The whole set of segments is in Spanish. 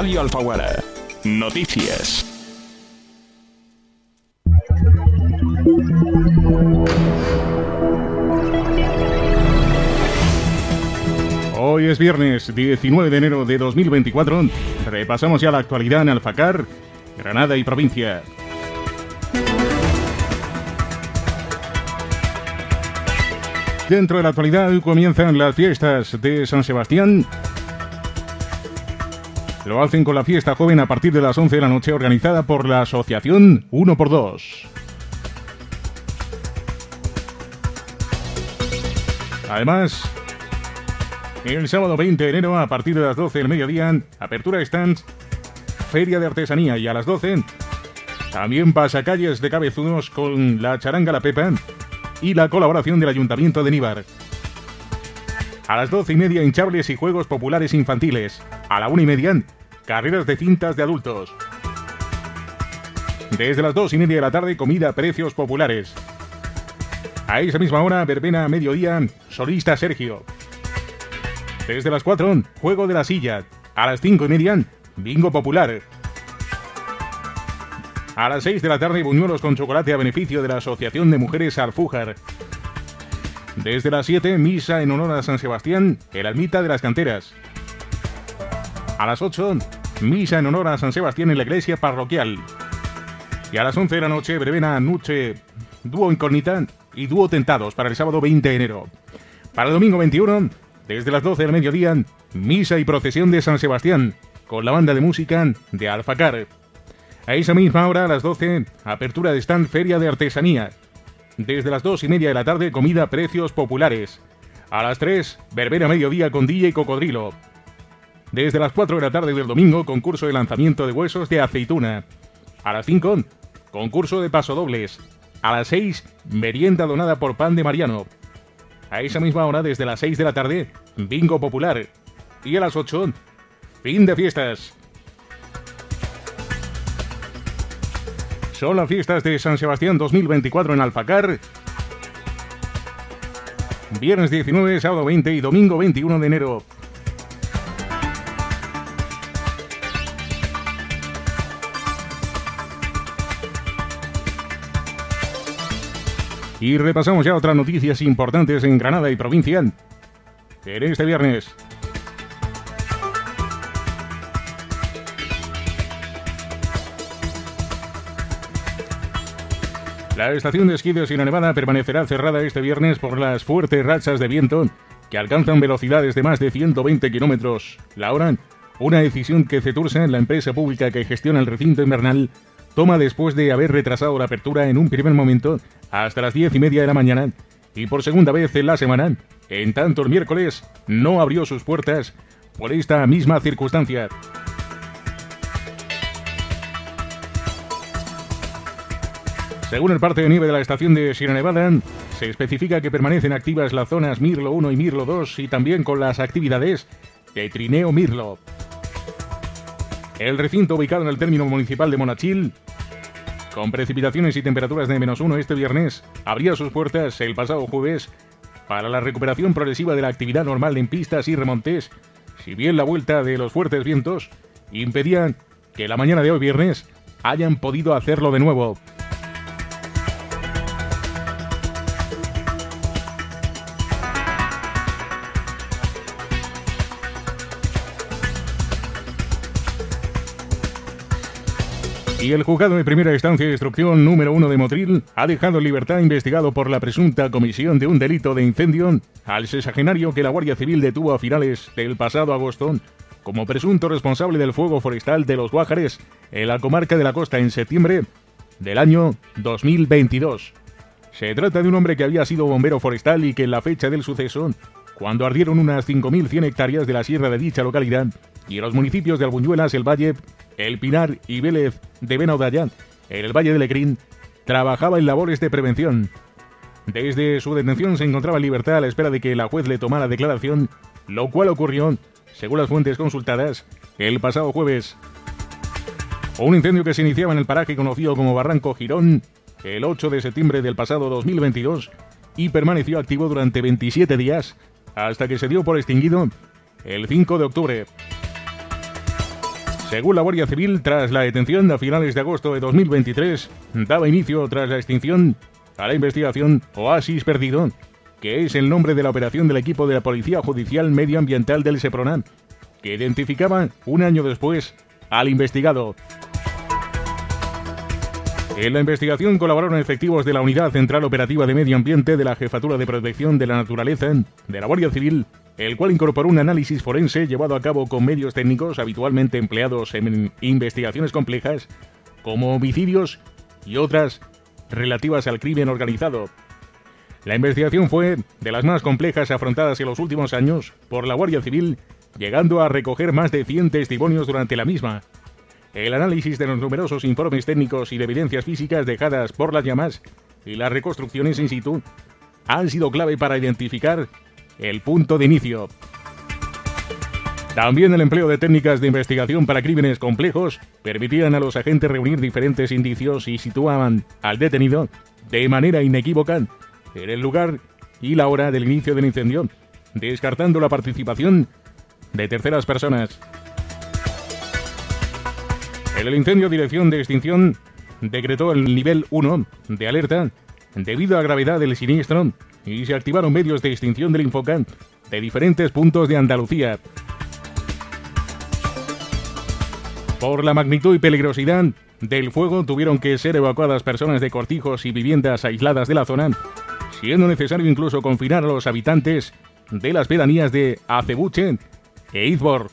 Radio Alfaguara. Noticias. Hoy es viernes 19 de enero de 2024. Repasamos ya la actualidad en Alfacar, Granada y provincia. Dentro de la actualidad comienzan las fiestas de San Sebastián. Lo hacen con la fiesta joven a partir de las 11 de la noche organizada por la asociación 1x2. Además, el sábado 20 de enero a partir de las 12 del mediodía, apertura de stands, feria de artesanía y a las 12 también pasacalles de cabezudos con la charanga La Pepa y la colaboración del Ayuntamiento de Níbar. A las 12 y media hinchables y juegos populares infantiles. A la 1 y media carreras de cintas de adultos. Desde las 2 y media de la tarde comida a precios populares. A esa misma hora, verbena a mediodía, solista Sergio. Desde las 4, juego de la silla. A las 5 y media, bingo popular. A las 6 de la tarde, buñuelos con chocolate a beneficio de la Asociación de Mujeres Alfújar. Desde las 7, misa en honor a San Sebastián, el almita de las canteras. A las 8, misa en honor a San Sebastián en la iglesia parroquial. Y a las 11 de la noche, brevena noche, dúo incógnita y dúo tentados para el sábado 20 de enero. Para el domingo 21, desde las 12 del mediodía, misa y procesión de San Sebastián, con la banda de música de Alfacar. A esa misma hora, a las 12, apertura de stand Feria de Artesanía. Desde las 2 y media de la tarde, comida precios populares. A las 3, verbena mediodía con DJ Cocodrilo. Desde las 4 de la tarde del domingo, concurso de lanzamiento de huesos de aceituna. A las 5, concurso de pasodobles. A las 6, merienda donada por pan de Mariano. A esa misma hora, desde las 6 de la tarde, bingo popular. Y a las 8, fin de fiestas. Son las fiestas de San Sebastián 2024 en Alfacar. Viernes 19, sábado 20 y domingo 21 de enero. Y repasamos ya otras noticias importantes en Granada y provincia. En este viernes. La estación de esquí de Sierra Nevada permanecerá cerrada este viernes por las fuertes rachas de viento que alcanzan velocidades de más de 120 kilómetros la hora. Una decisión que Cetursa, la empresa pública que gestiona el recinto invernal, toma después de haber retrasado la apertura en un primer momento hasta las 10 y media de la mañana y por segunda vez en la semana. En tanto, el miércoles no abrió sus puertas por esta misma circunstancia. Según el parte de nieve de la estación de Sierra Nevada, se especifica que permanecen activas las zonas Mirlo 1 y Mirlo 2 y también con las actividades de Trineo Mirlo. El recinto ubicado en el término municipal de Monachil, con precipitaciones y temperaturas de menos 1 este viernes, abría sus puertas el pasado jueves para la recuperación progresiva de la actividad normal en pistas y remontes, si bien la vuelta de los fuertes vientos impedían que la mañana de hoy viernes hayan podido hacerlo de nuevo. Y el juzgado de primera instancia de instrucción número 1 de Motril ha dejado en libertad investigado por la presunta comisión de un delito de incendio al sexagenario que la Guardia Civil detuvo a finales del pasado agosto como presunto responsable del fuego forestal de los Guájares en la comarca de la costa en septiembre del año 2022. Se trata de un hombre que había sido bombero forestal y que en la fecha del suceso, cuando ardieron unas 5.100 hectáreas de la sierra de dicha localidad y los municipios de Albuñuelas, El Valle, El Pinar y Vélez de Benaudallán, en el Valle de Lecrín, trabajaba en labores de prevención. Desde su detención se encontraba en libertad a la espera de que la juez le tomara declaración, lo cual ocurrió, según las fuentes consultadas, el pasado jueves. Un incendio que se iniciaba en el paraje conocido como Barranco Girón el 8 de septiembre del pasado 2022 y permaneció activo durante 27 días hasta que se dio por extinguido el 5 de octubre. Según la Guardia Civil, tras la detención a finales de agosto de 2023, daba inicio tras la extinción a la investigación Oasis Perdido, que es el nombre de la operación del equipo de la Policía Judicial Medioambiental del Sepronan, que identificaba un año después al investigado. En la investigación colaboraron efectivos de la Unidad Central Operativa de Medio Ambiente de la Jefatura de Protección de la Naturaleza de la Guardia Civil, el cual incorporó un análisis forense llevado a cabo con medios técnicos habitualmente empleados en investigaciones complejas, como homicidios y otras relativas al crimen organizado. La investigación fue de las más complejas afrontadas en los últimos años por la Guardia Civil, llegando a recoger más de 100 testimonios durante la misma. El análisis de los numerosos informes técnicos y de evidencias físicas dejadas por las llamas y las reconstrucciones in situ han sido clave para identificar el punto de inicio. También el empleo de técnicas de investigación para crímenes complejos permitían a los agentes reunir diferentes indicios y situaban al detenido de manera inequívoca en el lugar y la hora del inicio del incendio, descartando la participación de terceras personas. El incendio Dirección de Extinción decretó el nivel 1 de alerta debido a la gravedad del siniestro y se activaron medios de extinción del Infocan de diferentes puntos de Andalucía. Por la magnitud y peligrosidad del fuego tuvieron que ser evacuadas personas de cortijos y viviendas aisladas de la zona, siendo necesario incluso confinar a los habitantes de las pedanías de Acebuche e Izbor.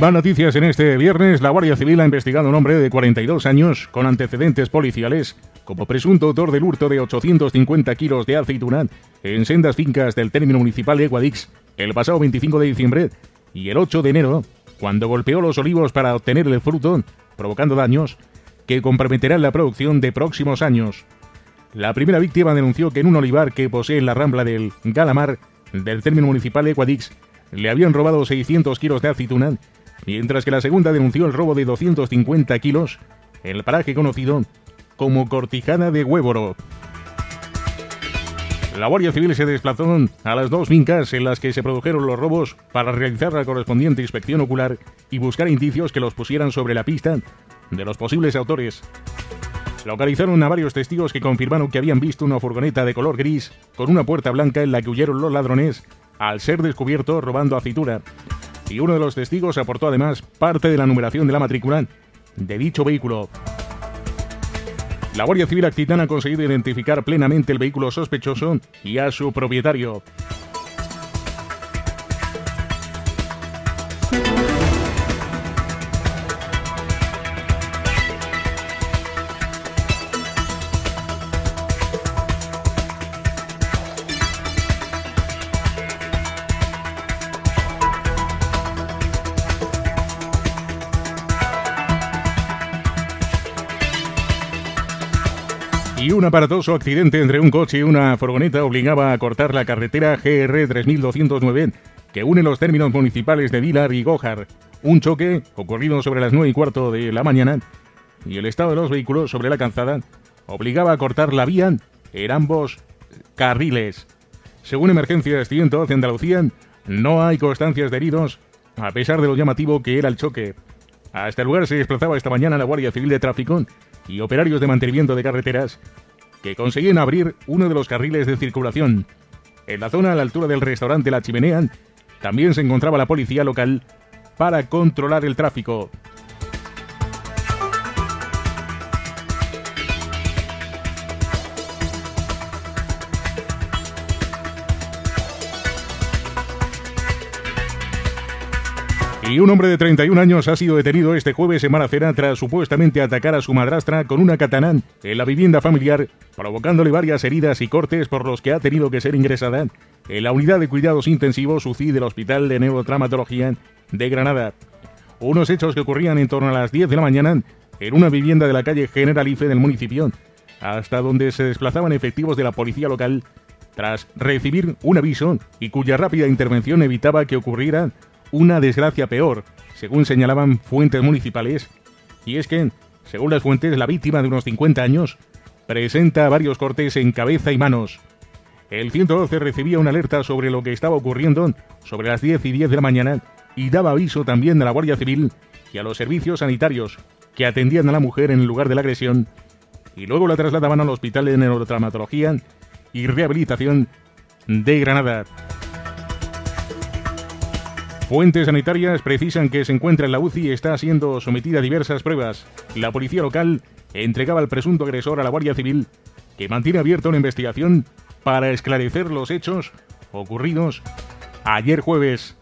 Más noticias en este viernes. La Guardia Civil ha investigado a un hombre de 42 años con antecedentes policiales como presunto autor del hurto de 850 kilos de aceituna en sendas fincas del término municipal de Guadix el pasado 25 de diciembre y el 8 de enero, cuando golpeó los olivos para obtener el fruto, provocando daños que comprometerán la producción de próximos años. La primera víctima denunció que en un olivar que posee en la rambla del Galamar del término municipal de Guadix le habían robado 600 kilos de aceituna mientras que la segunda denunció el robo de 250 kilos en el paraje conocido como Cortijana de Huevoro. La Guardia Civil se desplazó a las dos fincas en las que se produjeron los robos para realizar la correspondiente inspección ocular y buscar indicios que los pusieran sobre la pista de los posibles autores. Localizaron a varios testigos que confirmaron que habían visto una furgoneta de color gris con una puerta blanca en la que huyeron los ladrones al ser descubiertos robando aceituna y uno de los testigos aportó además parte de la numeración de la matrícula de dicho vehículo. La Guardia Civil Accitana ha conseguido identificar plenamente el vehículo sospechoso y a su propietario. Y un aparatoso accidente entre un coche y una furgoneta obligaba a cortar la carretera GR 3209 que une los términos municipales de Vilar y Gojar. Un choque ocurrido sobre las 9 y cuarto de la mañana y el estado de los vehículos sobre la calzada obligaba a cortar la vía en ambos carriles. Según Emergencias 112 de Andalucía, no hay constancias de heridos, a pesar de lo llamativo que era el choque. Hasta el lugar se desplazaba esta mañana la Guardia Civil de Tráfico y operarios de mantenimiento de carreteras que conseguían abrir uno de los carriles de circulación. En la zona a la altura del restaurante La Chimenea también se encontraba la policía local para controlar el tráfico. Y un hombre de 31 años ha sido detenido este jueves en Maracena tras supuestamente atacar a su madrastra con una katana en la vivienda familiar, provocándole varias heridas y cortes por los que ha tenido que ser ingresada en la unidad de cuidados intensivos UCI del Hospital de Neurotraumatología de Granada. Unos hechos que ocurrían en torno a las 10 de la mañana en una vivienda de la calle Generalife del municipio, hasta donde se desplazaban efectivos de la policía local tras recibir un aviso y cuya rápida intervención evitaba que ocurriera una desgracia peor, según señalaban fuentes municipales. Y es que, según las fuentes, la víctima de unos 50 años presenta varios cortes en cabeza y manos. El 112 recibía una alerta sobre lo que estaba ocurriendo sobre las 10 y 10 de la mañana y daba aviso también a la Guardia Civil y a los servicios sanitarios que atendían a la mujer en el lugar de la agresión y luego la trasladaban al Hospital de Neurotraumatología y Rehabilitación de Granada. Fuentes sanitarias precisan que se encuentra en la UCI y está siendo sometida a diversas pruebas. La policía local entregaba al presunto agresor a la Guardia Civil, que mantiene abierta una investigación para esclarecer los hechos ocurridos ayer jueves.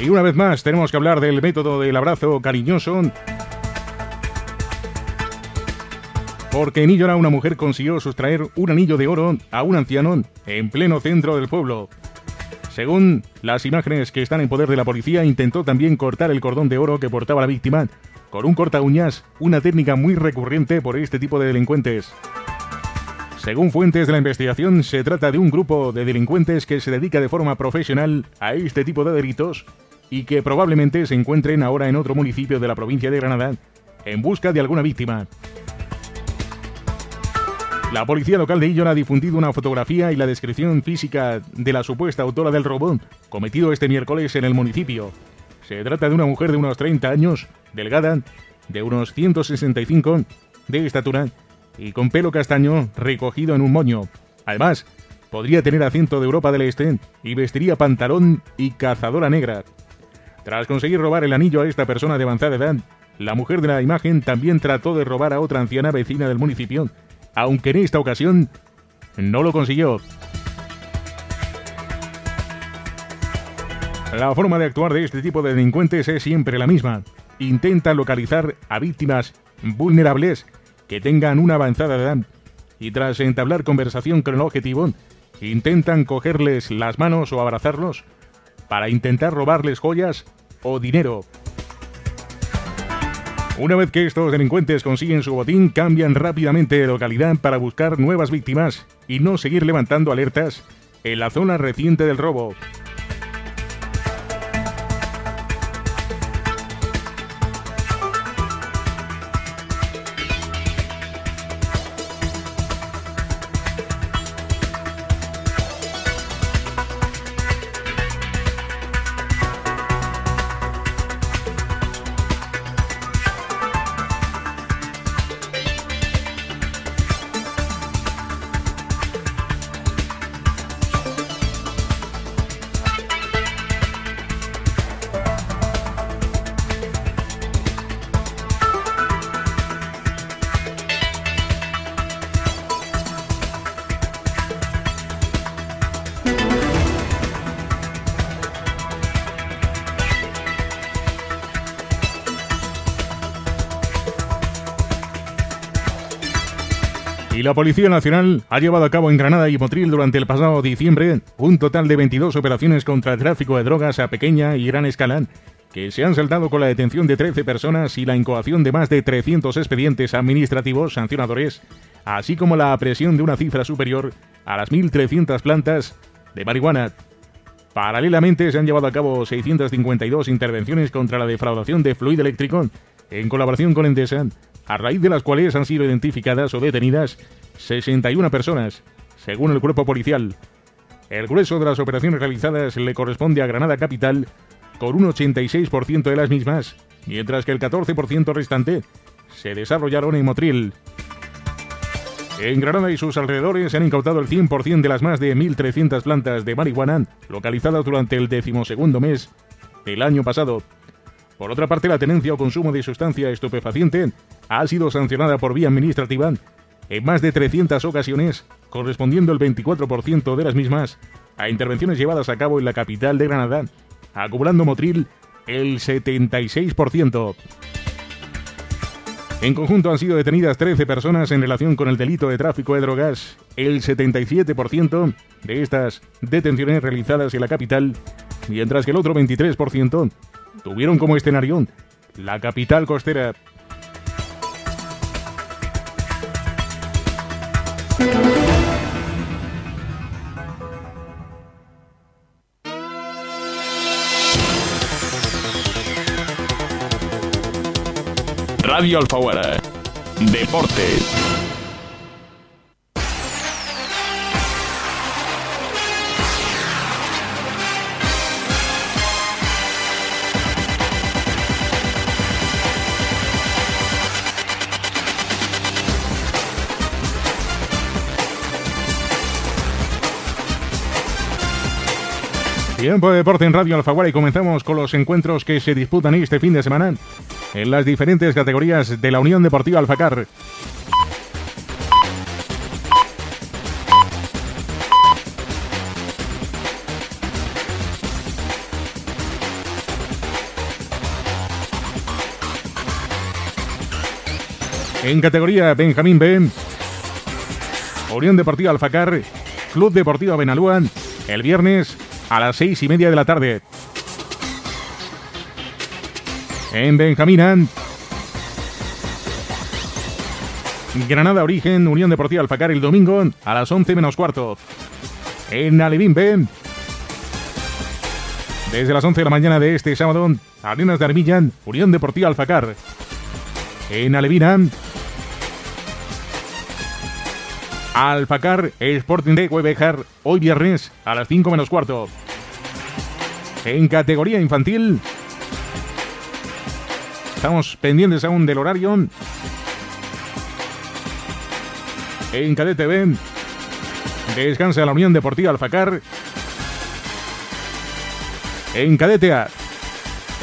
Y una vez más tenemos que hablar del método del abrazo cariñoso. Porque en Illora una mujer consiguió sustraer un anillo de oro a un anciano en pleno centro del pueblo. Según las imágenes que están en poder de la policía, intentó también cortar el cordón de oro que portaba la víctima con un corta uñas, una técnica muy recurrente por este tipo de delincuentes. Según fuentes de la investigación, se trata de un grupo de delincuentes que se dedica de forma profesional a este tipo de delitos y que probablemente se encuentren ahora en otro municipio de la provincia de Granada en busca de alguna víctima. La policía local de Illón ha difundido una fotografía y la descripción física de la supuesta autora del robo cometido este miércoles en el municipio. Se trata de una mujer de unos 30 años, delgada, de unos 165 de estatura y con pelo castaño recogido en un moño. Además, podría tener acento de Europa del Este y vestiría pantalón y cazadora negra. Tras conseguir robar el anillo a esta persona de avanzada edad, la mujer de la imagen también trató de robar a otra anciana vecina del municipio, aunque en esta ocasión no lo consiguió. La forma de actuar de este tipo de delincuentes es siempre la misma. Intentan localizar a víctimas vulnerables que tengan una avanzada edad y tras entablar conversación con el objetivo, intentan cogerles las manos o abrazarlos para intentar robarles joyas o dinero. Una vez que estos delincuentes consiguen su botín, cambian rápidamente de localidad para buscar nuevas víctimas y no seguir levantando alertas en la zona reciente del robo. Y la Policía Nacional ha llevado a cabo en Granada y Motril durante el pasado diciembre un total de 22 operaciones contra el tráfico de drogas a pequeña y gran escala, que se han saltado con la detención de 13 personas y la incoación de más de 300 expedientes administrativos sancionadores, así como la apresión de una cifra superior a las 1.300 plantas de marihuana. Paralelamente se han llevado a cabo 652 intervenciones contra la defraudación de fluido eléctrico en colaboración con Endesa, a raíz de las cuales han sido identificadas o detenidas 61 personas, según el cuerpo policial. El grueso de las operaciones realizadas le corresponde a Granada Capital, con un 86% de las mismas, mientras que el 14% restante se desarrollaron en Motril. En Granada y sus alrededores se han incautado el 100% de las más de 1.300 plantas de marihuana localizadas durante el decimosegundo mes del año pasado. Por otra parte, la tenencia o consumo de sustancia estupefaciente ha sido sancionada por vía administrativa en más de 300 ocasiones, correspondiendo el 24% de las mismas a intervenciones llevadas a cabo en la capital de Granada, acumulando Motril el 76%. En conjunto han sido detenidas 13 personas en relación con el delito de tráfico de drogas. El 77% de estas detenciones realizadas en la capital, mientras que el otro 23% tuvieron como escenario la capital costera. Radio Alfaguara. Deportes. Tiempo de deporte en Radio Alfaguara y comenzamos con los encuentros que se disputan este fin de semana en las diferentes categorías de la Unión Deportiva Alfacar. En categoría Benjamín B, Unión Deportiva Alfacar, Club Deportivo Benalúa, el viernes a las seis y media de la tarde. En Benjamín Granada Origen, Unión Deportiva Alfacar el domingo a las 11 menos cuarto. En Alevín B, desde las 11 de la mañana de este sábado, Arenas de Armillan, Unión Deportiva Alfacar. En Alevina, Alfacar Sporting de Huevejar, hoy viernes a las 5 menos cuarto. En categoría infantil, estamos pendientes aún del horario. En Cadete B, descansa la Unión Deportiva Alfacar. En Cadete A,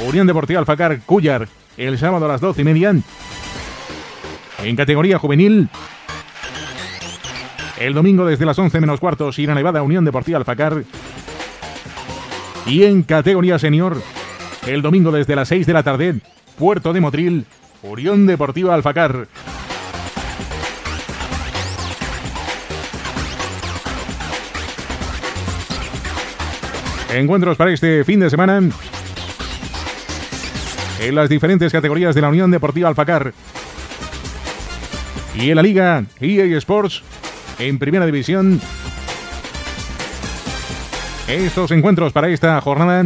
Unión Deportiva Alfacar Cuyar, el sábado a las 12 y media. En categoría juvenil, el domingo desde las 11 menos cuartos, Sierra Nevada Unión Deportiva Alfacar. Y en categoría senior, el domingo desde las 6 de la tarde, Puerto de Motril, Unión Deportiva Alfacar. Encuentros para este fin de semana en las diferentes categorías de la Unión Deportiva Alfacar. Y en la Liga EA Sports en Primera División. Estos encuentros para esta jornada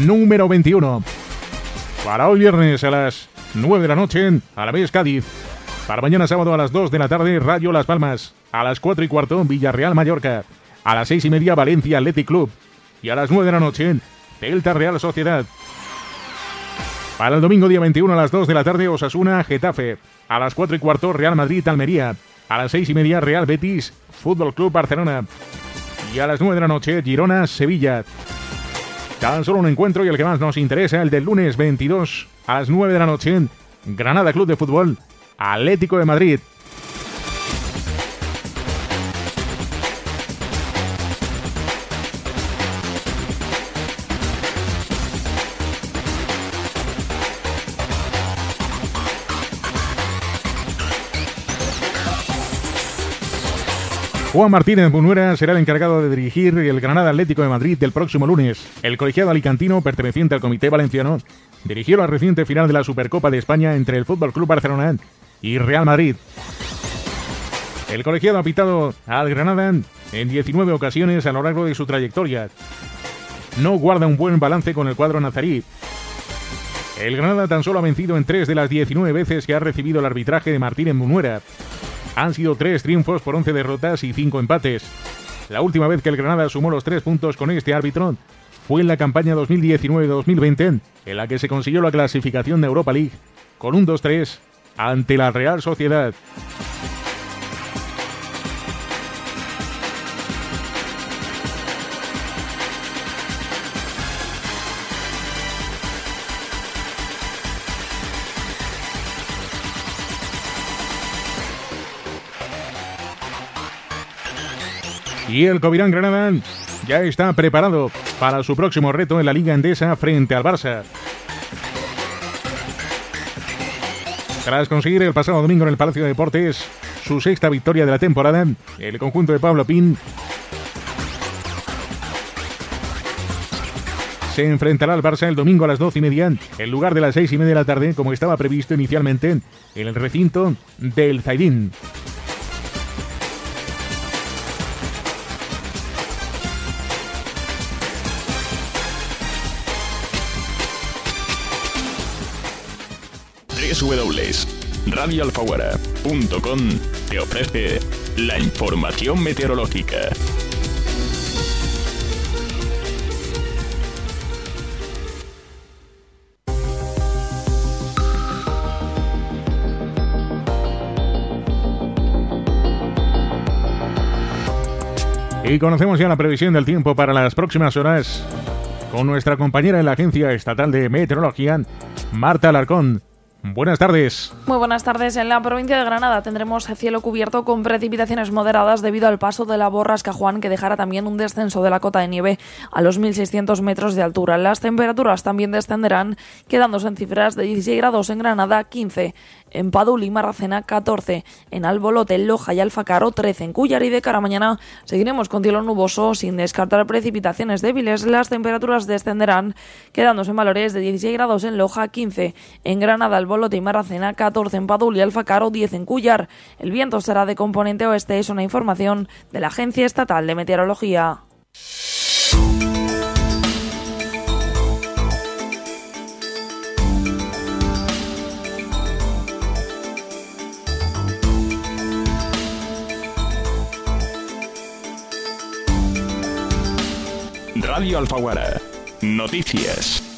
número 21. Para hoy viernes a las 9 de la noche, a la vez Cádiz. Para mañana sábado a las 2 de la tarde, Rayo Las Palmas. A las 4 y cuarto, Villarreal Mallorca. A las 6 y media, Valencia Athletic Club. Y a las 9 de la noche, Delta Real Sociedad. Para el domingo día 21 a las 2 de la tarde, Osasuna Getafe. A las 4 y cuarto, Real Madrid Almería. A las 6 y media, Real Betis Fútbol Club Barcelona. Y a las 9 de la noche, Girona Sevilla. Tan solo un encuentro y el que más nos interesa, el del lunes 22 a las 9 de la noche, Granada Club de Fútbol Atlético de Madrid. Juan Martínez Bunuera será el encargado de dirigir el Granada Atlético de Madrid del próximo lunes. El colegiado alicantino, perteneciente al Comité Valenciano, dirigió la reciente final de la Supercopa de España entre el Fútbol Club Barcelona y Real Madrid. El colegiado ha pitado al Granada en 19 ocasiones a lo largo de su trayectoria. No guarda un buen balance con el cuadro nazarí. El Granada tan solo ha vencido en 3 de las 19 veces que ha recibido el arbitraje de Martínez Munuera. Han sido tres triunfos por 11 derrotas y 5 empates. La última vez que el Granada sumó los tres puntos con este árbitro fue en la campaña 2019-2020, en la que se consiguió la clasificación de Europa League con un 2-3 ante la Real Sociedad. Y el Covirán Granada ya está preparado para su próximo reto en la Liga Endesa frente al Barça. Tras conseguir el pasado domingo en el Palacio de Deportes su sexta victoria de la temporada, el conjunto de Pablo Pin se enfrentará al Barça el domingo a las 12 y media, en lugar de las 6 y media de la tarde, como estaba previsto inicialmente en el recinto del Zaidín. www.radioalfaguara.com te ofrece la información meteorológica. Y conocemos ya la previsión del tiempo para las próximas horas con nuestra compañera en la Agencia Estatal de Meteorología, Marta Alarcón. Buenas tardes. Muy buenas tardes. En la provincia de Granada tendremos cielo cubierto con precipitaciones moderadas debido al paso de la borrasca Juan, que dejará también un descenso de la cota de nieve a los 1.600 metros de altura. Las temperaturas también descenderán, quedándose en cifras de 16 grados en Granada, 15 en Padul y Marracena 14, en Albolote, Loja y Alfacaro 13, en Cuyar y de cara a mañana seguiremos con cielo nuboso sin descartar precipitaciones débiles. Las temperaturas descenderán quedándose en valores de 16 grados en Loja, 15 en Granada, Albolote y Marracena, 14 en Padul y Alfacaro, 10 en Cuyar. El viento será de componente oeste, es una información de la Agencia Estatal de Meteorología. Radio Alfaguara. Noticias.